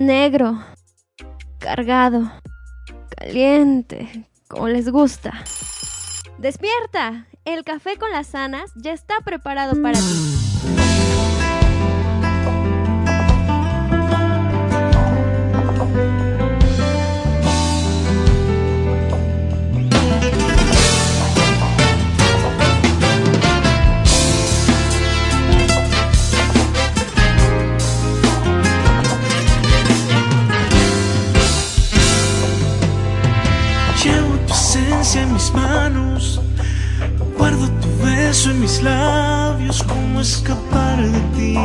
Negro. Cargado. Caliente. Como les gusta. ¡Despierta! El café con las sanas ya está preparado para ti. En mis labios, ¿cómo escapar de ti?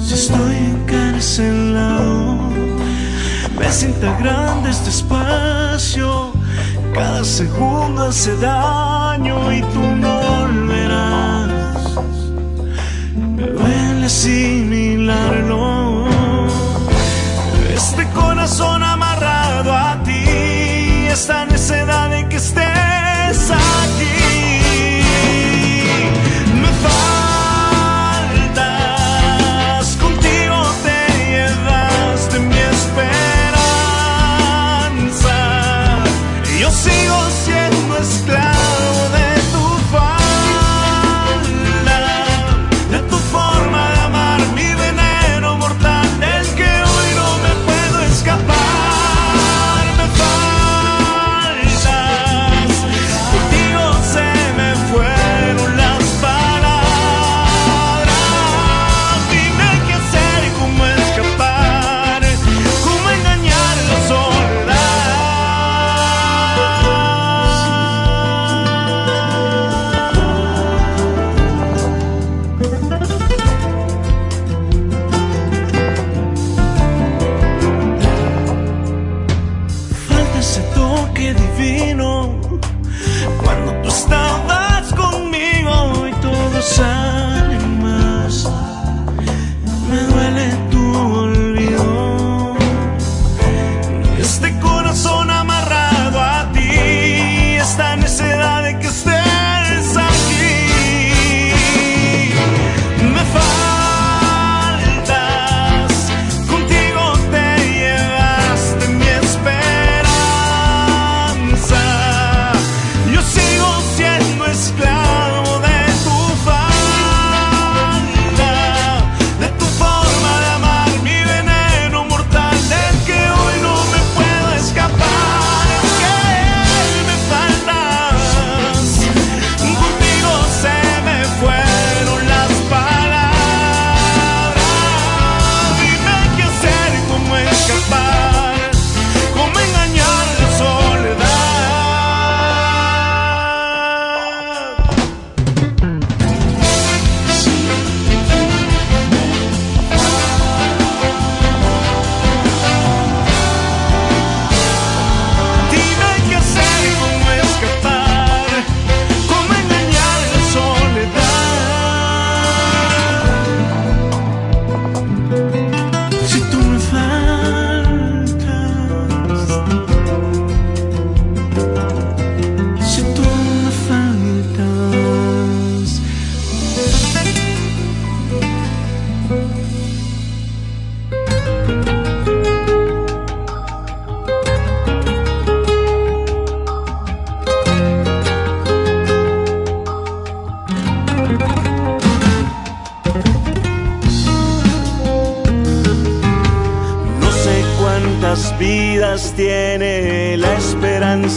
Si estoy encarcelado, me sienta grande este espacio, cada segundo hace daño y tú no volverás. Me duele asimilarlo. Este corazón amarrado a ti, esta necesidad de que estés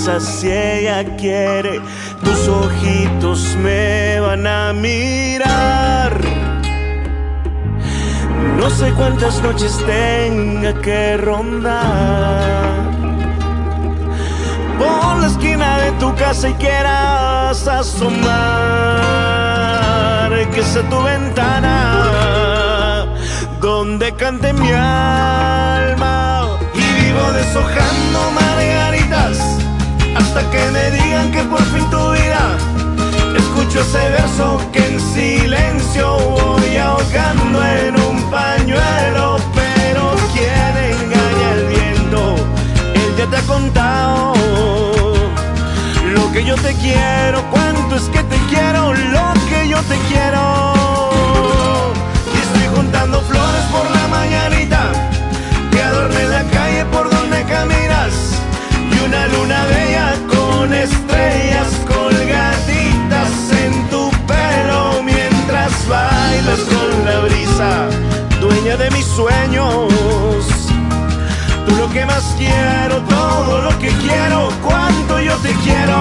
si ella quiere. Tus ojitos me van a mirar. No sé cuántas noches tenga que rondar por la esquina de tu casa y quieras asomar que sea tu ventana donde cante mi alma. Y vivo deshojando margaritas hasta que me digan que por fin tu vida. Escucho ese verso que en silencio voy ahogando en un pañuelo, pero quien engaña el viento, él ya te ha contado lo que yo te quiero, cuánto es que te quiero, lo que yo te quiero. Y estoy juntando flores por la mañanita que adorne la dueña de mis sueños. Tú lo que más quiero, todo lo que quiero, cuánto yo te quiero.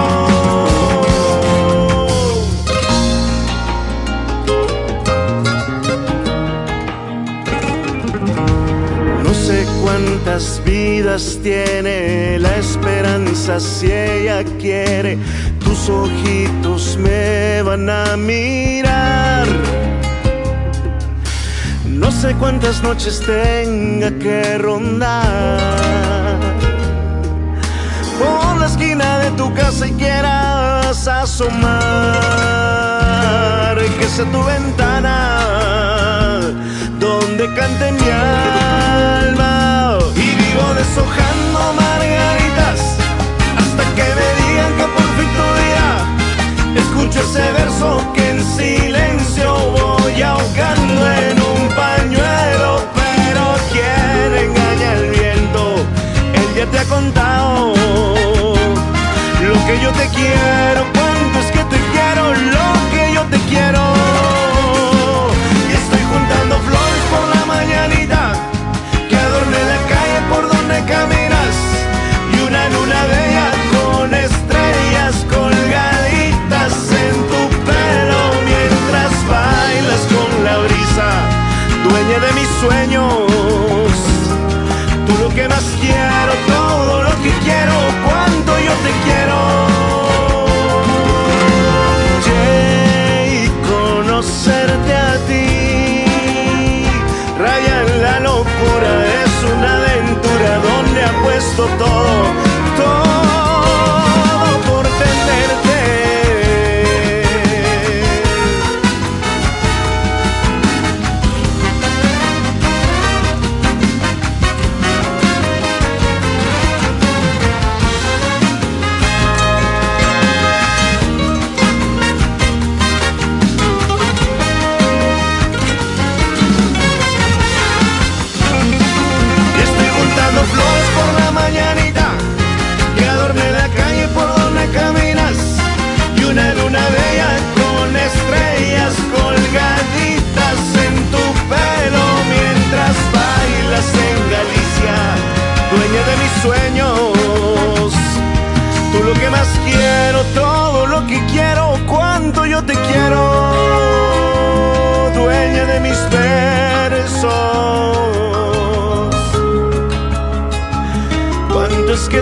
No sé cuántas vidas tiene la esperanza si ella quiere. Tus ojitos me van a mirar. No sé cuántas noches tenga que rondar por la esquina de tu casa y quieras asomar. Que sea tu ventana donde cante mi alma. Y vivo deshojando margaritas hasta que me digan que por fin tu día escucho ese verso que en silencio voy ahogando en te ha contado lo que yo te quiero, cuánto es que te quiero, lo que yo te quiero. Apuesto todo,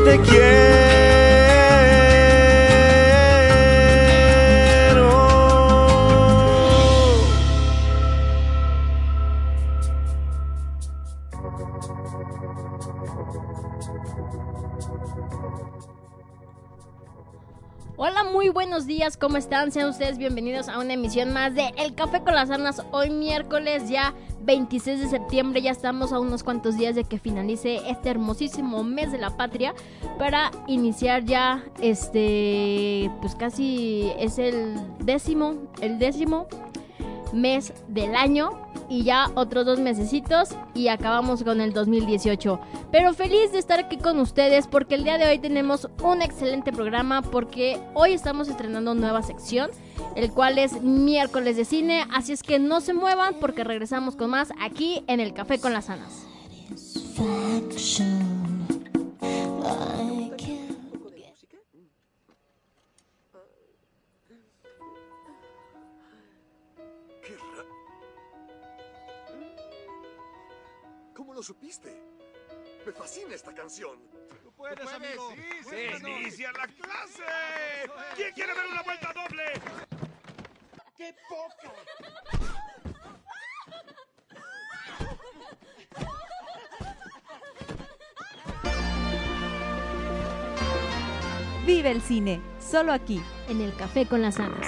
te quiero. ¿Cómo están? Sean ustedes bienvenidos a una emisión más de El Café con las Arnas. Hoy miércoles ya 26 de septiembre, ya estamos a unos cuantos días de que finalice este hermosísimo mes de la patria para iniciar ya este, pues casi es el décimo, el décimo mes del año y ya otros dos mesecitos y acabamos con el 2018. Pero feliz de estar aquí con ustedes porque el día de hoy tenemos un excelente programa porque hoy estamos estrenando nueva sección, el cual es miércoles de cine, así es que no se muevan porque regresamos con más aquí en el Café con las Anas. lo supiste? Me fascina esta canción. Tú puedes, ¿Tú puedes amigo. Sí, sí, sí. ¡Inicia la clase! ¿Quién quiere ver una vuelta doble? ¡Qué poca! Vive el cine, solo aquí, en el Café con las Anas.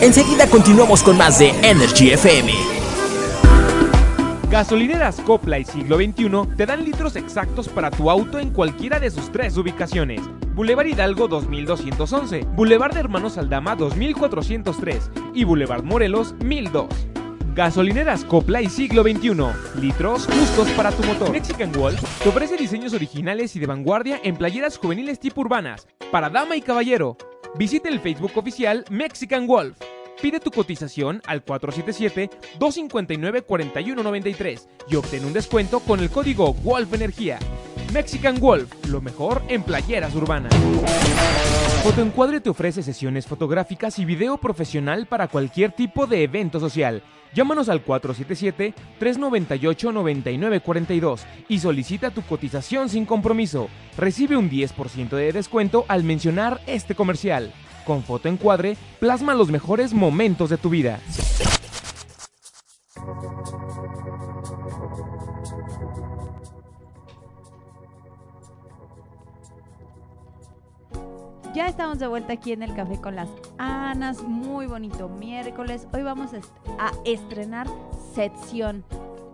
enseguida continuamos con más de Energy FM. Gasolineras Copla y Siglo XXI te dan litros exactos para tu auto en cualquiera de sus tres ubicaciones. Boulevard Hidalgo 2211, Boulevard de Hermanos Aldama 2403 y Boulevard Morelos 1002. Gasolineras Copla y Siglo XXI. Litros justos para tu motor. Mexican Wolf te ofrece diseños originales y de vanguardia en playeras juveniles tipo urbanas, para dama y caballero. Visita el Facebook oficial Mexican Wolf. Pide tu cotización al 477-259-4193 y obtén un descuento con el código Wolf Energía. Mexican Wolf, lo mejor en playeras urbanas. Fotoencuadre te ofrece sesiones fotográficas y video profesional para cualquier tipo de evento social. Llámanos al 477-398-9942 y solicita tu cotización sin compromiso. Recibe un 10% de descuento al mencionar este comercial. Con Fotoencuadre, plasma los mejores momentos de tu vida. Ya estamos de vuelta aquí en el Café con las Anas. Muy bonito miércoles. Hoy vamos a est- a estrenar sección.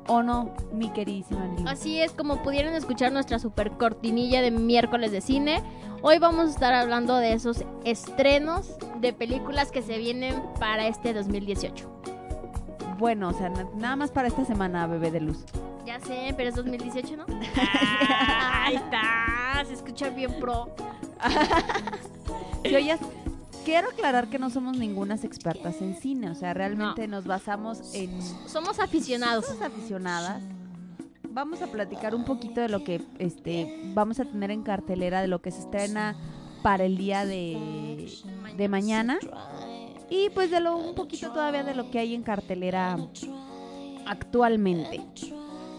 ¿O no, mi queridísima Lili? Así es, como pudieron escuchar nuestra super cortinilla de miércoles de cine, hoy vamos a estar hablando de esos estrenos de películas que se vienen para este 2018. Bueno, o sea, na- nada más para esta semana, bebé de luz. Ya sé, pero es 2018, ¿no? Ah, ahí está, se escucha bien pro. Si oyes, quiero aclarar que no somos ningunas expertas en cine. O sea, realmente nos basamos en Somos aficionados. somos aficionadas. Vamos a platicar un poquito de lo que este vamos a tener en cartelera, de lo que se estrena para el día de, de mañana. Y pues de lo un poquito todavía de lo que hay en cartelera actualmente.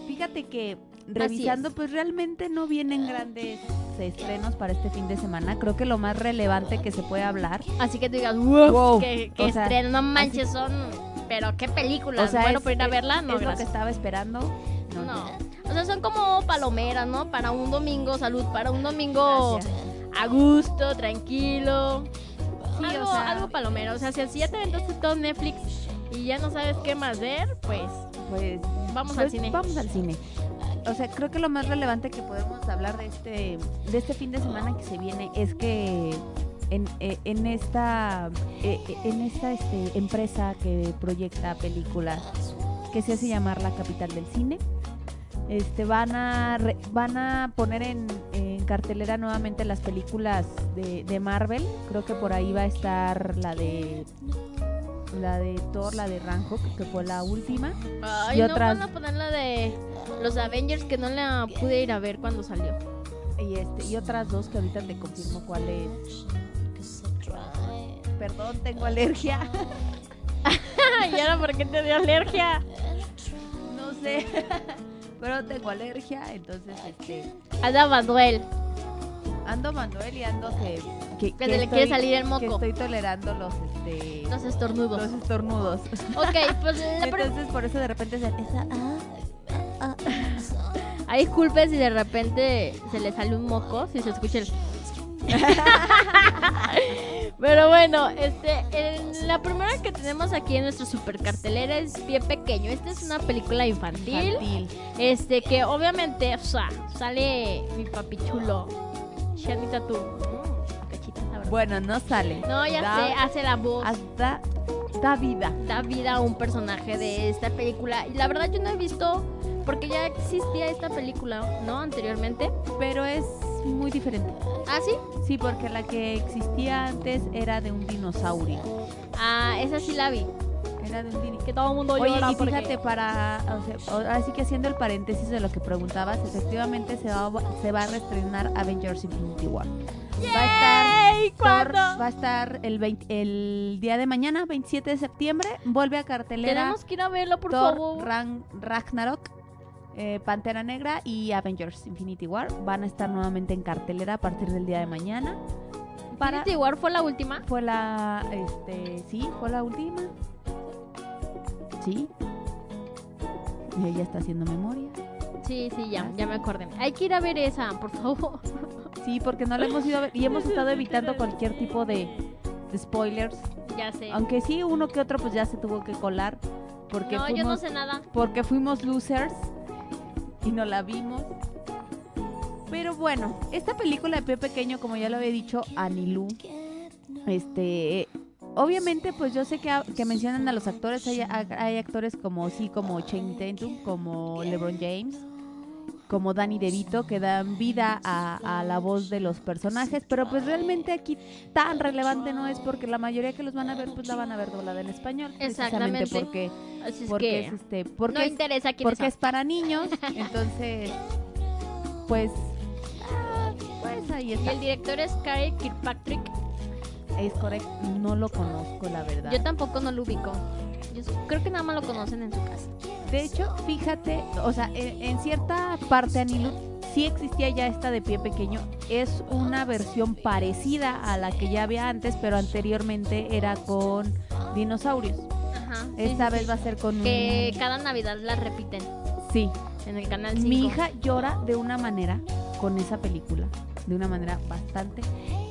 Fíjate que revisando, pues realmente no vienen grandes estrenos para este fin de semana. Creo que lo más relevante que se puede hablar Así que tú digas, wow, Wow, que, sea, estreno, no manches, son... Pero qué películas, O sea, bueno, para ir a verla, no, es lo que estaba esperando. No, No, o sea, son como palomeras, ¿no? Para un domingo, salud, para un domingo Gracias. a gusto, tranquilo. Sí, algo, o sea- algo palomero. O sea, si así ya te aventaste todo Netflix y ya no sabes qué más ver, pues Pues vamos al Pues, cine. Vamos al cine. O sea, creo que lo más relevante que podemos hablar de este, de este fin de semana que se viene es que en, eh, en esta, eh, eh, en esta este, empresa que proyecta películas que se hace llamar la capital del cine, este, van a re- van a poner en, en cartelera nuevamente las películas de, de Marvel. Creo que por ahí va a estar la de la de Thor, la de Ragnarok, que fue la última. Ay, y no otras- van a poner la de los Avengers que no la pude ir a ver cuando salió. Y, este, y otras dos que ahorita te confirmo cuál es. Perdón, tengo alergia. ¿Y ahora por qué te dio alergia? No sé. Pero tengo alergia, entonces este Ada Manuel, ando Manuel y ando que que, que se le quiere salir el que moco. estoy tolerando los este Los estornudos. los estornudos. Ok, pues la pre- Entonces por eso de repente se esa ah, ah, Ahí disculpe si de repente se le sale un moco, si se escucha el... Pero bueno, este, el- la primera que tenemos aquí en nuestra super cartelera es Pie Pequeño. Esta es una película infantil, infantil. este que obviamente, o sea, sale mi papi chulo, Shanita tú, mm. Bueno, no sale. No, ya Da- sé, hace la voz, hasta da vida. da vida a un personaje de esta película. Y la verdad yo no he visto, porque ya existía esta película, ¿no? Anteriormente. Pero es muy diferente. Ah, sí. Sí, porque la que existía antes era de un dinosaurio. Ah, esa sí la vi. Era de un dinosaurio. Que todo el mundo Oye, llora y porque- fíjate, para, o sea, ahora sí que haciendo el paréntesis de lo que preguntabas, efectivamente se va, se va a reestrenar Avengers Infinity War. Va a estar, ¡Yay! Thor ¿Cuándo? va a estar el, 20 el día de mañana, 27 de septiembre, vuelve a cartelera Tenemos que ir a verlo, por Thor favor. Ragnarok, eh, Pantera Negra y Avengers Infinity War van a estar nuevamente en cartelera a partir del día de mañana. Para, Infinity War fue la última. fue la, este, sí, fue la última. Sí. Y ella está haciendo memoria. Sí, sí, ya, ya me acordé. Hay que ir a ver esa, por favor. Sí, porque no la hemos ido a ver y hemos estado evitando cualquier tipo de, de spoilers. Ya sé. Aunque sí, uno que otro pues ya se tuvo que colar. Porque No, yo no fuimos, sé nada. porque fuimos losers y no la vimos. Pero bueno, esta película de Pie Pequeño, como ya lo había dicho, Anilú, este, obviamente pues yo sé que, que mencionan a los actores, hay, hay actores como sí, como Channing Tatum, como LeBron James, como Danny DeVito, que dan vida a, a la voz de los personajes, pero pues realmente aquí tan relevante no es porque la mayoría que los van a ver pues la van a ver doblada en español, precisamente Exactamente. porque, Así es porque que es este, porque no es- interesa quién porque es para niños, entonces, pues, ah, pues ahí Y está. el director es Cary Kirkpatrick. Es correcto, no lo conozco, la verdad. Yo tampoco no lo ubico. Yo creo que nada más lo conocen en su casa. De hecho, fíjate, o sea, en, en cierta parte, Anilu, sí existía ya esta de pie pequeño. Es una versión parecida a la que ya había antes, pero anteriormente era con dinosaurios. Ajá. Esta sí, vez sí. va a ser con Que un... cada Navidad la repiten Sí, en el canal 5. Mi hija llora de una manera con esa película, de una manera bastante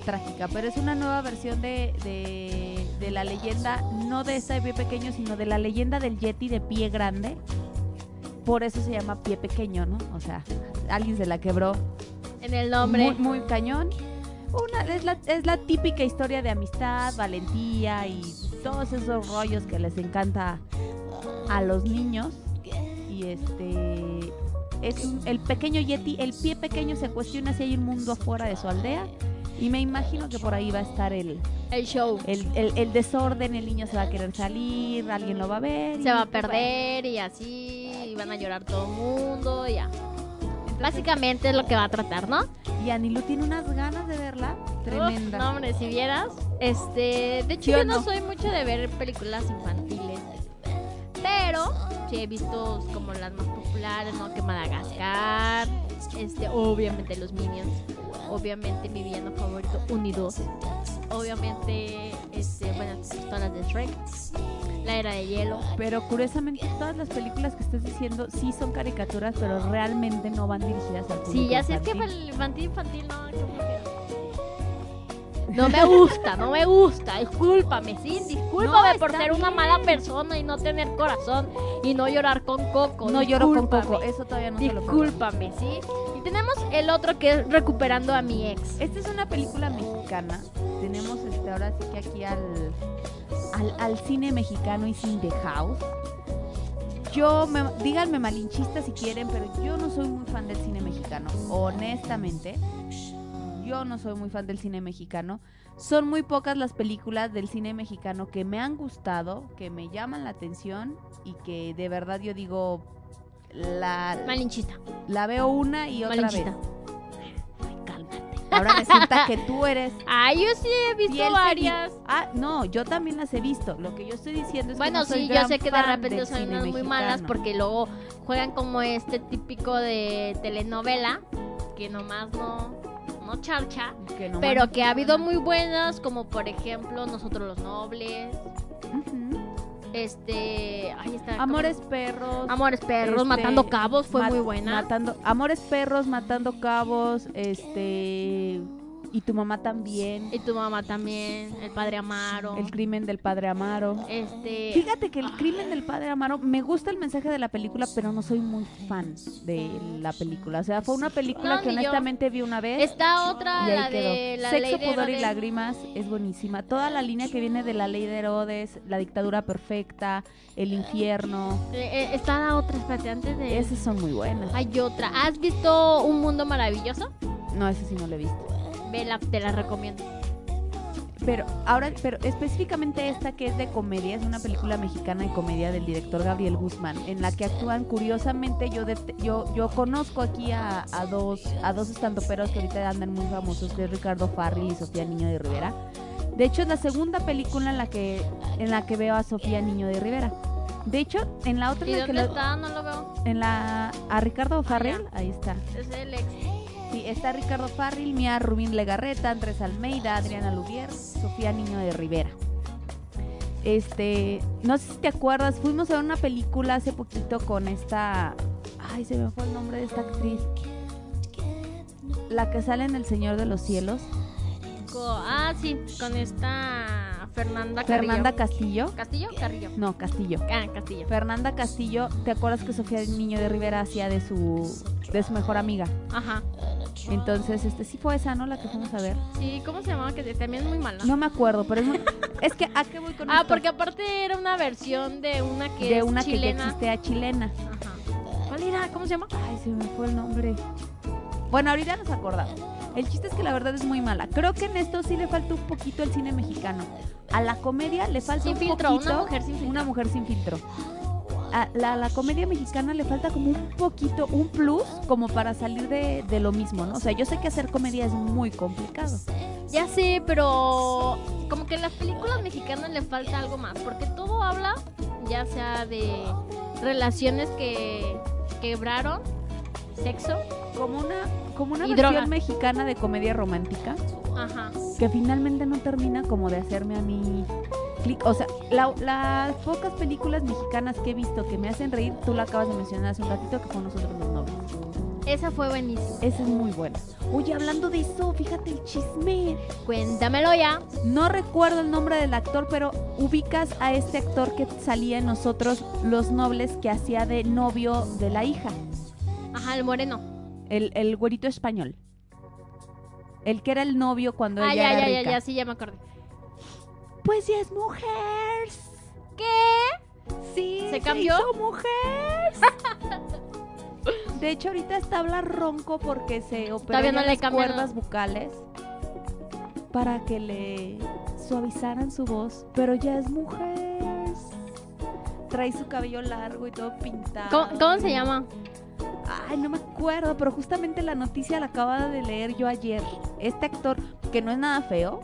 trágica, pero es una nueva versión de, de, de la leyenda, no de esta de pie pequeño, sino de la leyenda del Yeti de pie grande. Por eso se llama pie pequeño, ¿no? O sea, alguien se la quebró En el nombre. muy, muy cañón. Una, es, la, es la típica historia de amistad, valentía y todos esos rollos que les encanta a los niños. Y este es un- el pequeño Yeti, el pie pequeño se cuestiona si hay un mundo afuera de su aldea. Y me imagino que por ahí va a estar el, El show. el, el- el desorden, el niño se va a querer salir, alguien lo va a ver. Se va a perder y así. Y van a llorar todo el mundo. y Ya. Entonces, Básicamente es lo que va a tratar, ¿no? Y Anilu tiene unas ganas de verla tremenda. No, hombre, si vieras. Este. De hecho, ¿Sí o yo no no? soy mucho de ver películas infantiles. Pero sí he visto como las más populares, ¿no? Que Madagascar. Este, obviamente los Minions. Obviamente mi villano favorito, Unidos. Obviamente, este, bueno, todas las de Shrek. La era de hielo. Pero curiosamente todas las películas que estás diciendo sí son caricaturas, pero realmente no van dirigidas al público Sí, ya sé, es que el infantil, infantil, no, qué flojera. No me gusta, no me gusta, discúlpame, sí, discúlpame No, por ser una mala persona y no tener corazón y no llorar con coco. No lloro con discúlpame, Coco, eso todavía no se lo. Discúlpame, ¿sí? Y tenemos el otro que es Recuperando a mi ex. Esta es una película mexicana. Tenemos este ahora sí que aquí al, al, al cine mexicano y sin The House. Yo, me, díganme malinchista si quieren, pero yo no soy muy fan del cine mexicano. Honestamente, yo no soy muy fan del cine mexicano. Son muy pocas las películas del cine mexicano que me han gustado, que me llaman la atención y que de verdad yo digo, la, Malinchista. la veo una y otra Malinchista. vez. Ay, cálmate. Ahora resulta que tú eres Ay, yo sí he visto varias. Ah, no, yo también las he visto. Lo que yo estoy diciendo es que Bueno, no soy sí, yo sé que de repente son unas muy malas porque luego juegan como este típico de telenovela que nomás no, no charcha. Que Pero que ha habido muy buenas, como por ejemplo Nosotros los Nobles, este, ahí está. ¿cómo? Amores perros. Amores Perros, este, Matando Cabos fue mat- muy buena. Matando, Amores perros, matando cabos, este y tu mamá también. y tu mamá también, El Padre Amaro. El crimen del padre Amaro. Este, Fíjate que el crimen del padre Amaro, me gusta el mensaje de la película, pero no soy muy fan de la película. O sea, fue una película No, que yo. honestamente vi una vez. está otra, y ahí la quedó. de la Sexo, ley de pudor y lágrimas es buenísima. Toda la línea que viene de la ley de Herodes, la dictadura perfecta, el infierno, Eh, eh, está la otra, espérate, antes de... esas son muy buenas. Hay otra. ¿Has visto Un Mundo Maravilloso? No, esa sí no la he visto. Vela, te la recomiendo. Pero ahora, pero específicamente esta que es de comedia, es una película mexicana de comedia del director Gabriel Guzmán, en la que actúan curiosamente, yo de- yo, yo conozco aquí a, a dos, a dos estandoperos que ahorita andan muy famosos, que es Ricardo Farril y Sofía Niño de Rivera. De hecho, es la segunda película en la que, en la que veo a Sofía Niño de Rivera. De hecho, en la otra ¿Y en la que dónde lo-? No lo veo. en la a Ricardo Farril, ahí está. Es el ex. Sí, está Ricardo Farril, Mía Rubín Legarreta, Andrés Almeida, Adriana Lubier, Sofía Niño de Rivera. Este, no sé si te acuerdas, fuimos a ver una película hace poquito con esta, ay, se me fue el nombre de esta actriz. La que sale en El Señor de los Cielos. Ah, sí, con esta Fernanda Carrillo. Fernanda Castillo. ¿Castillo o Carrillo? No, Castillo. Ah, Castillo. Fernanda Castillo, ¿te acuerdas que Sofía Niño de Rivera hacía de su de su mejor amiga? Ajá. Entonces, este sí fue esa, ¿no? La que fuimos a ver. Sí, ¿cómo se llamaba? Que también es muy mala. No me acuerdo, pero es muy- es que ¿a qué voy con Ah, esto? porque aparte era una versión de una que de es una que existía chilena. Ajá. ¿Cuál era? ¿Cómo se llama? Ay, se me fue el nombre. Bueno, ahorita nos acordamos. El chiste es que la verdad es muy mala. Creo que en esto sí le falta un poquito el cine mexicano. A la comedia le falta Sin un filtro, poquito. una mujer sin filtro. Una mujer sin filtro. A la, la comedia mexicana le falta como un poquito, un plus, como para salir de, de lo mismo, ¿no? O sea, yo sé que hacer comedia es muy complicado. Ya sé, pero como que en las películas mexicanas le falta algo más, porque todo habla, ya sea de relaciones que quebraron, sexo, Como una, como una Y versión droga. mexicana de comedia romántica. ajá. que finalmente no termina como de hacerme a mí clic. O sea, la- las pocas películas mexicanas que he visto que me hacen reír, tú la acabas de mencionar hace un ratito, que fue Nosotros los Nobles. Esa fue buenísima. Esa es muy buena. Oye, hablando de eso, fíjate el chisme. Cuéntamelo ya. No recuerdo el nombre del actor, pero ubicas a este actor que salía en Nosotros los Nobles que hacía de novio de la hija. Ajá, el moreno. El, el güerito español. El que era el novio cuando Ah, ella ya, era ya, ya, rica. ya, sí, ya me acordé. Pues ya es mujer. ¿Qué? Sí, ¿Se cambió? hizo mujer. De hecho, ahorita está habla ronco porque se operó no las cuerdas bucales para que le suavizaran su voz, pero ya es mujer. Trae su cabello largo y todo pintado. ¿Cómo, cómo se llama? Ay, no me acuerdo, pero justamente la noticia la acababa de leer yo ayer. Este actor, que no es nada feo,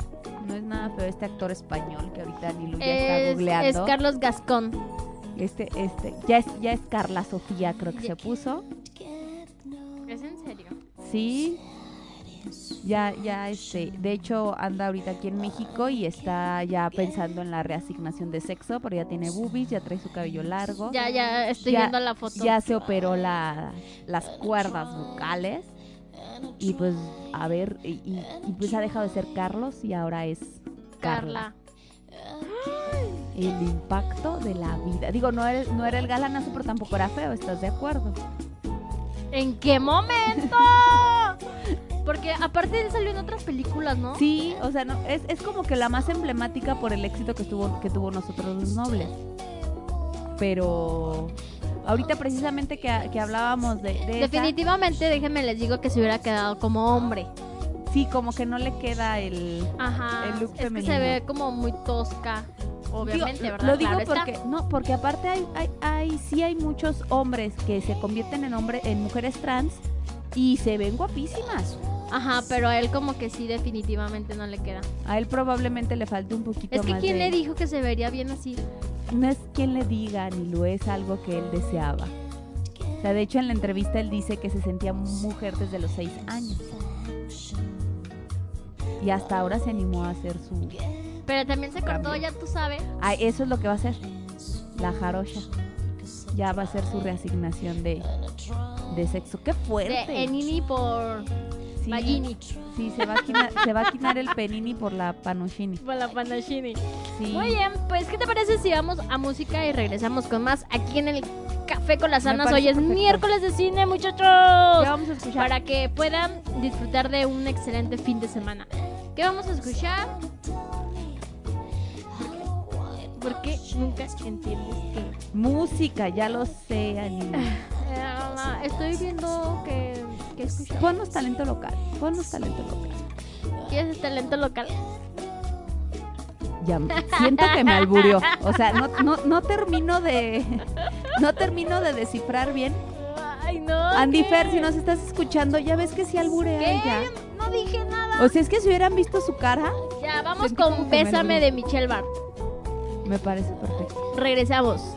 no es nada feo este actor español que ahorita ni lo ya está Es, googleando. es Carlos Gascón. Este, este, ya es, ya es Carla Sofía, creo que se puso. ¿Es en serio? Sí. Ya, ya, este, de hecho anda ahorita aquí en México y está ya pensando en la reasignación de sexo, pero ya tiene boobies, ya trae su cabello largo. Ya, ya, estoy Ya- viendo la foto. Ya se operó la, las cuerdas vocales. Y pues, a ver, y, y- y pues ha dejado de ser Carlos y ahora es Carla. Carla. El impacto de la vida. Digo, no era, no era el galanazo, pero tampoco era feo, ¿estás de acuerdo? ¿En qué momento? Porque aparte él salió en otras películas, ¿no? Sí, o sea, no, es, es como que la más emblemática por el éxito que tuvo, que tuvo nosotros los nobles. Pero ahorita precisamente que, que hablábamos de, de esa, Definitivamente, déjenme les digo que se hubiera quedado como hombre. sí, como que no le queda el... Ajá. El look es que femenino. se ve como muy tosca. Obviamente, Digo, ¿verdad? Lo digo Claro está. porque no, porque aparte hay, hay, hay sí hay muchos hombres que se convierten en hombre, en mujeres trans y se ven guapísimas. Ajá, pero a él como que sí, definitivamente no le queda. A él probablemente le falte un poquito Es que más ¿quién de- le dijo que se vería bien así? no es quien le diga ni lo es algo que él deseaba. O sea, de hecho en la entrevista él dice que se sentía mujer desde los seis años. Y hasta ahora se animó a hacer su... Pero también se cortó, Cambio. ya tú sabes. Ah, eso es lo que va a hacer. La jarocha. Ya va a ser su reasignación de, de sexo. ¡Qué fuerte! De Enini por Sí, Magini. Sí, se va, a quinar, se va a quinar el penini por la panoshini. Por la Panashini. Sí. Muy bien, pues ¿qué te parece si vamos a música y regresamos con más aquí en el Café con las Anas? Hoy es perfecto. miércoles de cine, muchachos. Ya vamos a escuchar. Para que puedan disfrutar de un excelente fin de semana. ¿Qué vamos a escuchar? ¿Por qué nunca entiendes que Música, ya lo sé, Anina. Eh, estoy viendo que, que escuchar. Ponnos talento local. Ponnos talento local. ¿Quieres talento local? Ya siento que me alburió. O sea, no, no, no termino de. No termino de descifrar bien. Ay, no. Andy ¿qué? Fer, si nos estás escuchando, ya ves que sí alburea ¿Qué? ella. No dije nada. O sea, es que si hubieran visto su cara, Ya, vamos con Bésame de Michelle Bar. Me parece perfecto. Regresamos.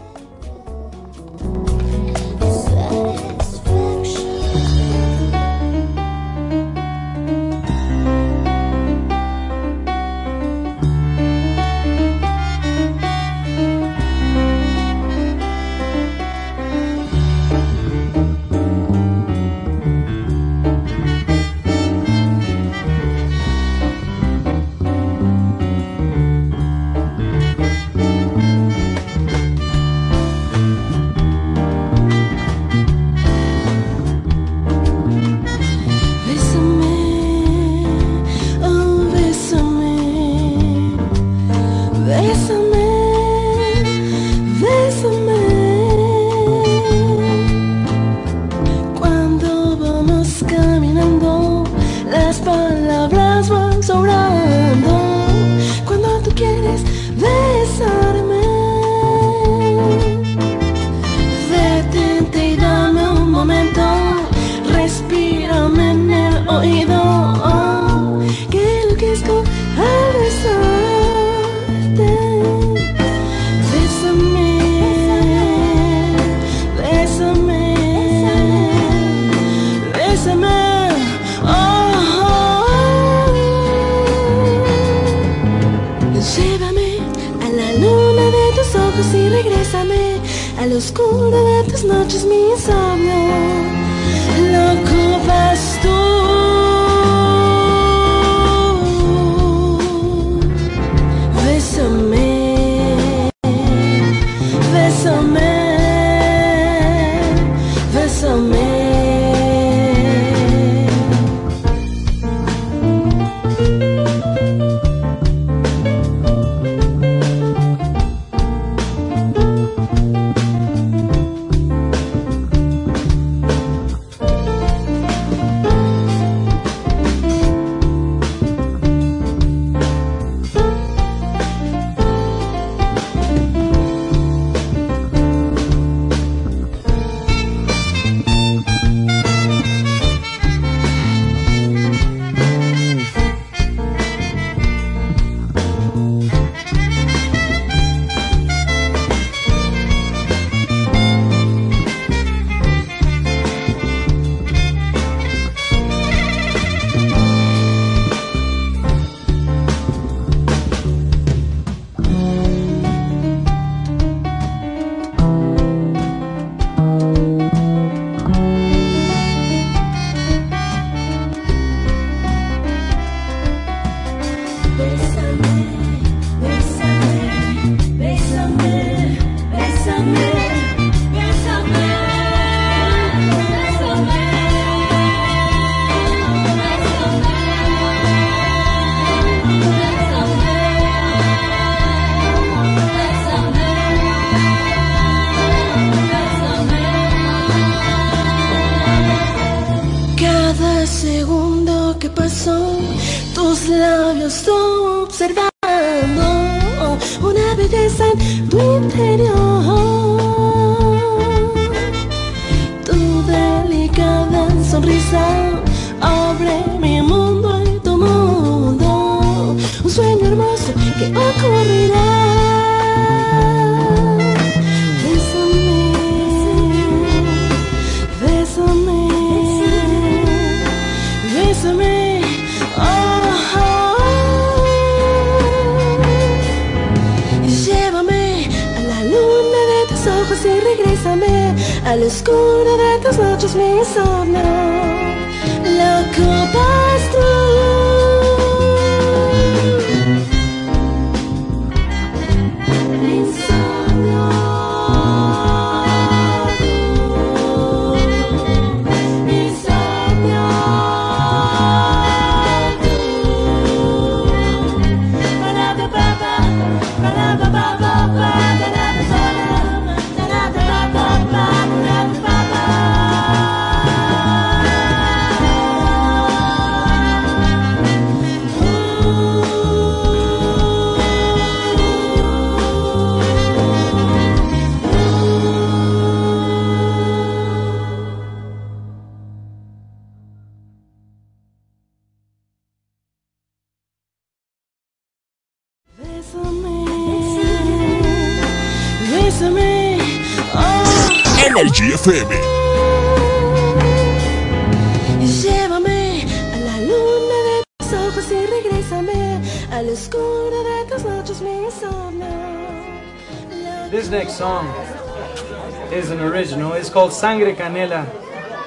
called Sangre Canela,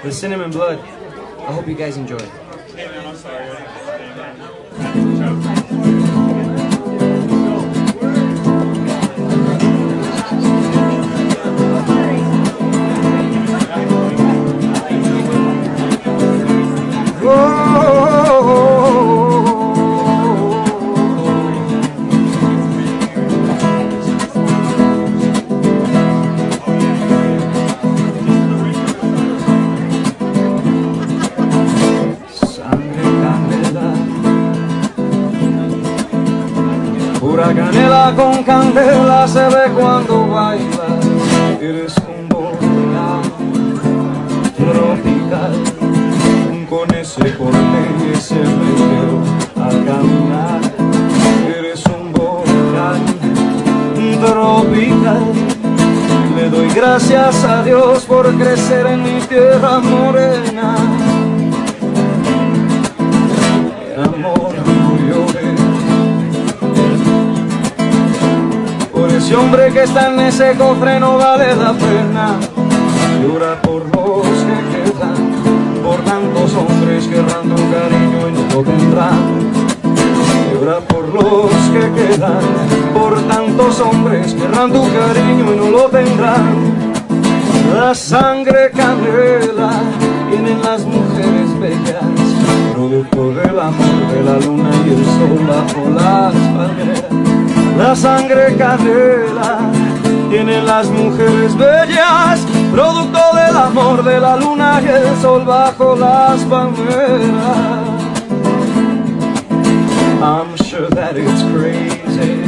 the cinnamon blood. I hope you guys enjoy it. Con candela se ve cuando baila. Eres un volcán tropical con ese corte y ese reguero al caminar. Eres un volcán tropical. Le doy gracias a Dios por crecer en mi tierra morena. Amor, ese hombre que está en ese cofre no vale la pena. Llora por los que quedan, por tantos hombres que erran tu cariño y no lo tendrán. Llora por los que quedan, por tantos hombres que erran tu cariño y no lo tendrán. La sangre canela tienen las mujeres bellas, producto del amor de la luna y el sol bajo las palmeras. La sangre canela tienen las mujeres bellas, producto del amor de la luna y el sol bajo las palmeras. I'm sure that it's crazy.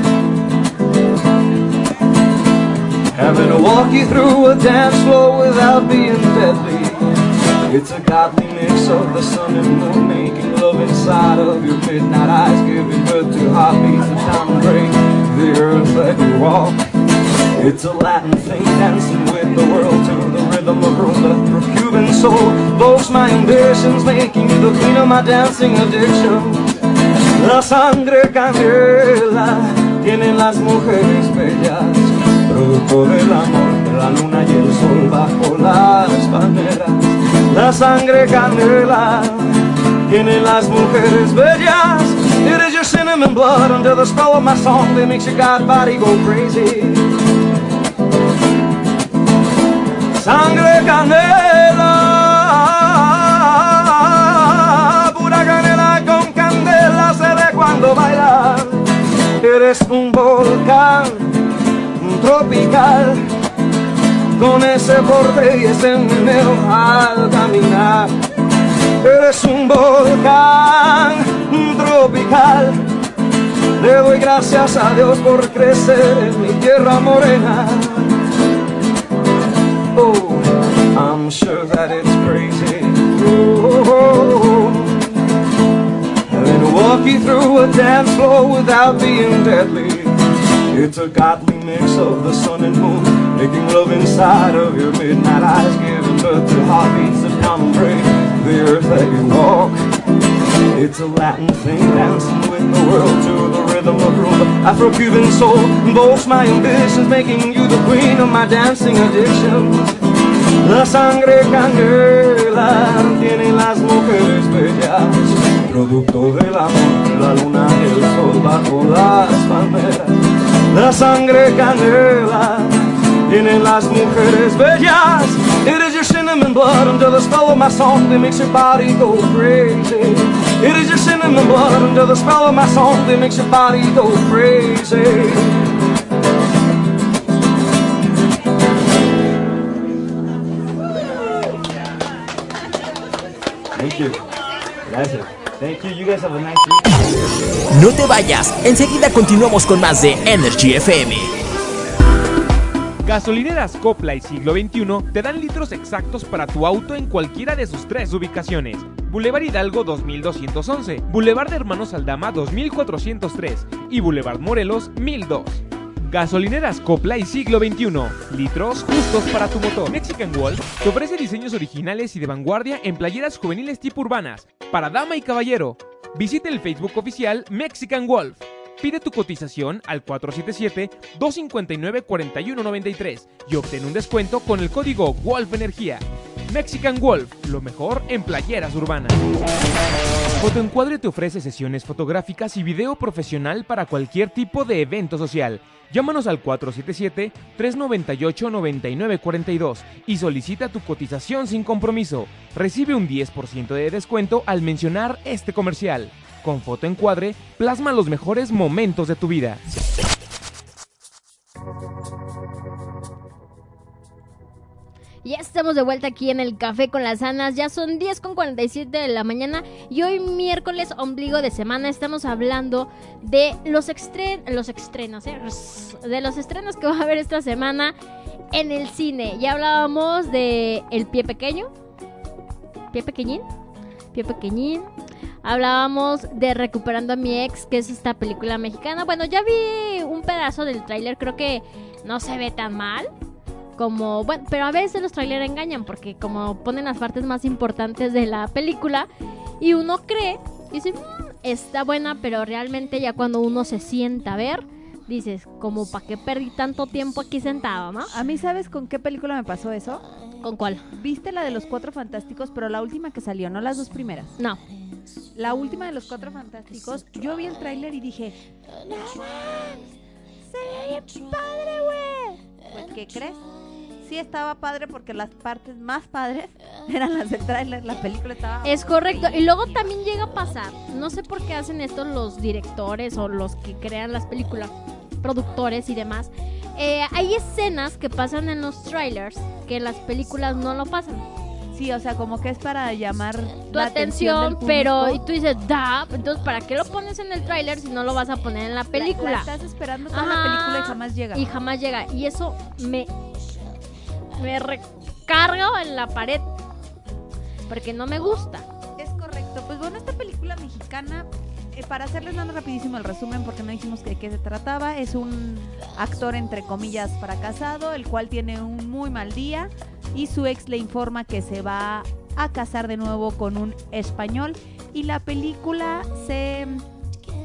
Having to walk you through a dance floor without being deadly. It's a godly mix of the sun and moon Making love inside of your midnight eyes Giving birth to heartbeats of time and break The earth that you walk It's a Latin thing dancing with the world To the rhythm of rumba Through Cuban soul Boasts my ambitions Making you the queen of my dancing addiction la sangre candela tienen las mujeres bellas, producto del amor de la luna y el sol bajo las palmeras. La sangre candela tienen las mujeres bellas. It is your cinnamon blood under the spell of my song that makes your god body go crazy. Sangre canela, pura canela con candela se ve cuando bailas. Eres un volcán tropical con ese porte y ese meneo al caminar. Eres un volcán tropical. Le doy gracias a Dios por crecer en mi tierra morena. Oh, I'm sure that it's crazy. Oh, having to walk you through a dance floor without being deadly. It's a godly mix of the sun and moon, making love inside of your midnight eyes, giving birth to heartbeats that come and break the earth that you walk. It's a Latin thing, dancing with the world to the rhythm of rumba. Afro-Cuban soul boasts my ambitions, making you the queen of my dancing addiction. La sangre candela tienen las mujeres bellas, producto del amor la luna y el sol bajo las palmeras. La sangre canela tienen las mujeres bellas. It is your cinnamon blood under the spell of my song that makes your body go crazy. It is your cinnamon blood under the spell of my song that makes your body go crazy. Thank you. Gracias. Thank you. You guys have a nice week. No te vayas, enseguida continuamos con más de Energy FM. Gasolineras Copla y Siglo XXI te dan litros exactos para tu auto en cualquiera de sus tres ubicaciones. Boulevard Hidalgo 2211, Boulevard de Hermanos Aldama 2403 y Boulevard Morelos 1002. Gasolineras Copla y Siglo XXI. Litros justos para tu motor. Mexican Wolf te ofrece diseños originales y de vanguardia en playeras juveniles tipo urbanas, para dama y caballero. Visita el Facebook oficial Mexican Wolf. Pide tu cotización al 477-259-4193 y obtén un descuento con el código Wolf Energía. Mexican Wolf, lo mejor en playeras urbanas. Fotoencuadre te ofrece sesiones fotográficas y video profesional para cualquier tipo de evento social. Llámanos al 477-398-9942 y solicita tu cotización sin compromiso. Recibe un 10% de descuento al mencionar este comercial. Con Fotoencuadre, plasma los mejores momentos de tu vida. Ya estamos de vuelta aquí en el Café con las Anas. Ya son 10 con 47 de la mañana y hoy miércoles, ombligo de semana, estamos hablando de los, los estrenos, ¿eh? de los estrenos que va a haber esta semana en el cine. Ya hablábamos de El Pie Pequeño. ¿Pie Pequeñín? Pie Pequeñín. Hablábamos de Recuperando a mi ex, que es esta película mexicana. Bueno, ya vi un pedazo del tráiler, creo que no se ve tan mal como bueno, pero a veces los trailers engañan porque como ponen las partes más importantes de la película y uno cree y dice, "Mm, está buena, pero realmente ya cuando uno se sienta a ver, dices, como para qué perdí tanto tiempo aquí sentado, ¿no? A mí, ¿sabes con qué película me pasó eso? ¿Con cuál? Viste la de los Cuatro Fantásticos, pero la última que salió, no las dos primeras. No. La última de los Cuatro Fantásticos, yo vi el tráiler y dije, no se ve bien padre, güey. Pues, ¿qué crees? Sí estaba padre porque las partes más padres eran las del tráiler, la película estaba... Es correcto. Y luego también llega a pasar, no sé por qué hacen esto los directores o los que crean las películas, productores y demás. Eh, hay escenas que pasan en los trailers que en las películas no lo pasan. Sí, o sea, como que es para llamar Tu la atención, del pero y tú dices, da, entonces ¿para qué lo pones en el tráiler si no lo vas a poner en la película? La, la estás esperando toda la Ajá. película y jamás llega. Y jamás llega. Y eso me, me recarga en la pared. Porque no me gusta. Es correcto. Pues bueno, esta película mexicana, para hacerles nada rapidísimo el resumen, porque no dijimos de qué se trataba, es un actor entre comillas fracasado, el cual tiene un muy mal día y su ex le informa que se va a casar de nuevo con un español y la película se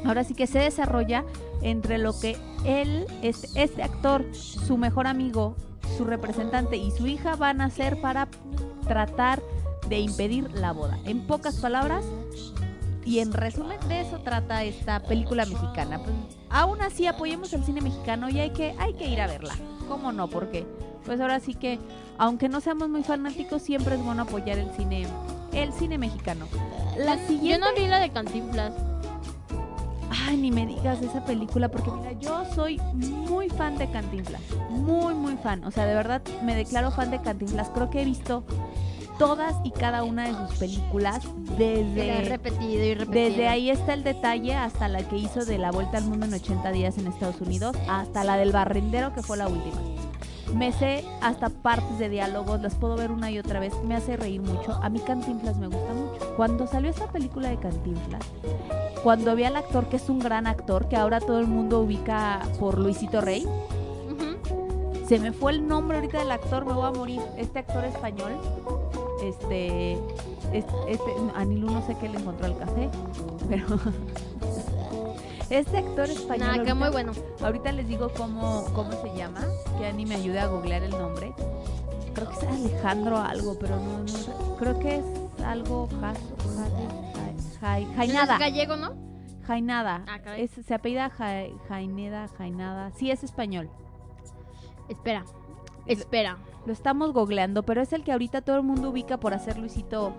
ahora sí que se desarrolla entre lo que él, este, este actor, su mejor amigo, su representante y su hija van a hacer para tratar de impedir la boda. En pocas palabras, y en resumen de eso trata esta película mexicana. Pues, aún así apoyemos el cine mexicano y hay que, hay que ir a verla. ¿Cómo no? Porque pues ahora sí que, aunque no seamos muy fanáticos, siempre es bueno apoyar el cine, el cine mexicano. La Yo siguiente... no vi la de Cantinflas. Ay, ni me digas esa película, porque mira, yo soy muy fan de Cantinflas. Muy, muy fan. O sea, de verdad me declaro fan de Cantinflas. Creo que he visto todas y cada una de sus películas desde... repetido y repetido. Desde ahí está el detalle hasta la que hizo de la Vuelta al Mundo en 80 días en Estados Unidos, hasta la del Barrendero que fue la última. Me sé hasta partes de diálogos, las puedo ver una y otra vez, me hace reír mucho. A mí Cantinflas me gusta mucho. Cuando salió esta película de Cantinflas, cuando vi al actor que es un gran actor, que ahora todo el mundo ubica por Luisito Rey, Ujú. se me fue el nombre ahorita del actor, me voy a morir. Este actor español, este, este, este Anilu no sé qué le encontró al café, pero este actor español. Que ahorita- muy bueno. Ahorita les digo cómo, cómo se llama, que Ani me ayude a googlear el nombre. Creo que es Alejandro algo, pero no, no creo que es algo Jas- Jai- Jai- Es Jainada. gallego, ¿no? Jainada. Ah. Es- se apellida Jai- Jaineda, Jainada. Sí, es español. Espera. Espera. Lo estamos googleando, pero es el que ahorita todo el mundo ubica por hacer Luisito.